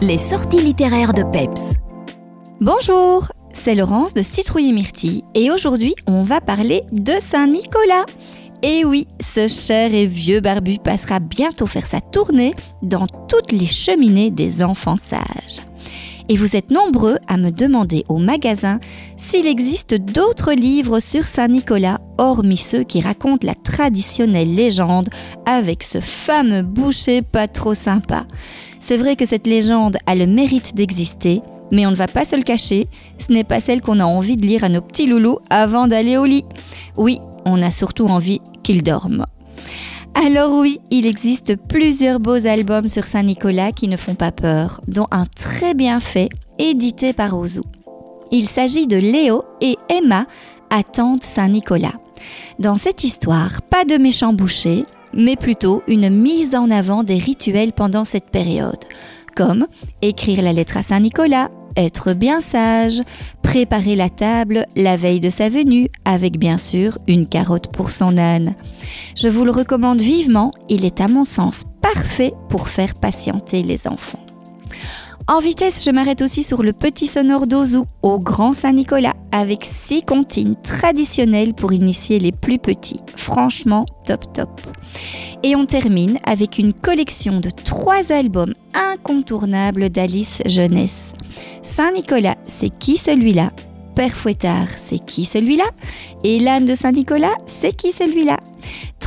Les sorties littéraires de Peps. Bonjour, c'est Laurence de Citrouille et Myrtille et aujourd'hui on va parler de Saint-Nicolas. Et oui, ce cher et vieux barbu passera bientôt faire sa tournée dans toutes les cheminées des enfants sages. Et vous êtes nombreux à me demander au magasin s'il existe d'autres livres sur Saint-Nicolas, hormis ceux qui racontent la traditionnelle légende avec ce fameux boucher pas trop sympa. C'est vrai que cette légende a le mérite d'exister, mais on ne va pas se le cacher, ce n'est pas celle qu'on a envie de lire à nos petits loulous avant d'aller au lit. Oui, on a surtout envie qu'ils dorment. Alors oui, il existe plusieurs beaux albums sur Saint-Nicolas qui ne font pas peur, dont un très bien fait, édité par Ozu. Il s'agit de Léo et Emma Tante Saint-Nicolas. Dans cette histoire, pas de méchants bouchers, mais plutôt une mise en avant des rituels pendant cette période, comme écrire la lettre à Saint-Nicolas, être bien sage, préparer la table la veille de sa venue, avec bien sûr une carotte pour son âne. Je vous le recommande vivement, il est à mon sens parfait pour faire patienter les enfants. En vitesse, je m'arrête aussi sur le petit sonore d'Ozu au Grand Saint-Nicolas avec six comptines traditionnelles pour initier les plus petits. Franchement, top top. Et on termine avec une collection de trois albums incontournables d'Alice Jeunesse. Saint-Nicolas, c'est qui celui-là? Père Fouettard, c'est qui celui-là? Et l'âne de Saint-Nicolas, c'est qui celui-là?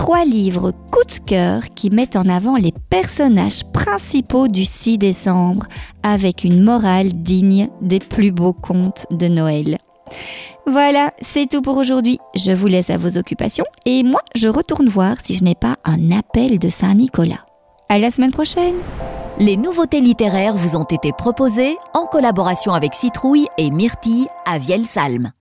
Trois livres coup de cœur qui mettent en avant les personnages principaux du 6 décembre avec une morale digne des plus beaux contes de Noël. Voilà, c'est tout pour aujourd'hui. Je vous laisse à vos occupations et moi, je retourne voir si je n'ai pas un appel de Saint-Nicolas. À la semaine prochaine! Les nouveautés littéraires vous ont été proposées en collaboration avec Citrouille et Myrtille à Vielsalm.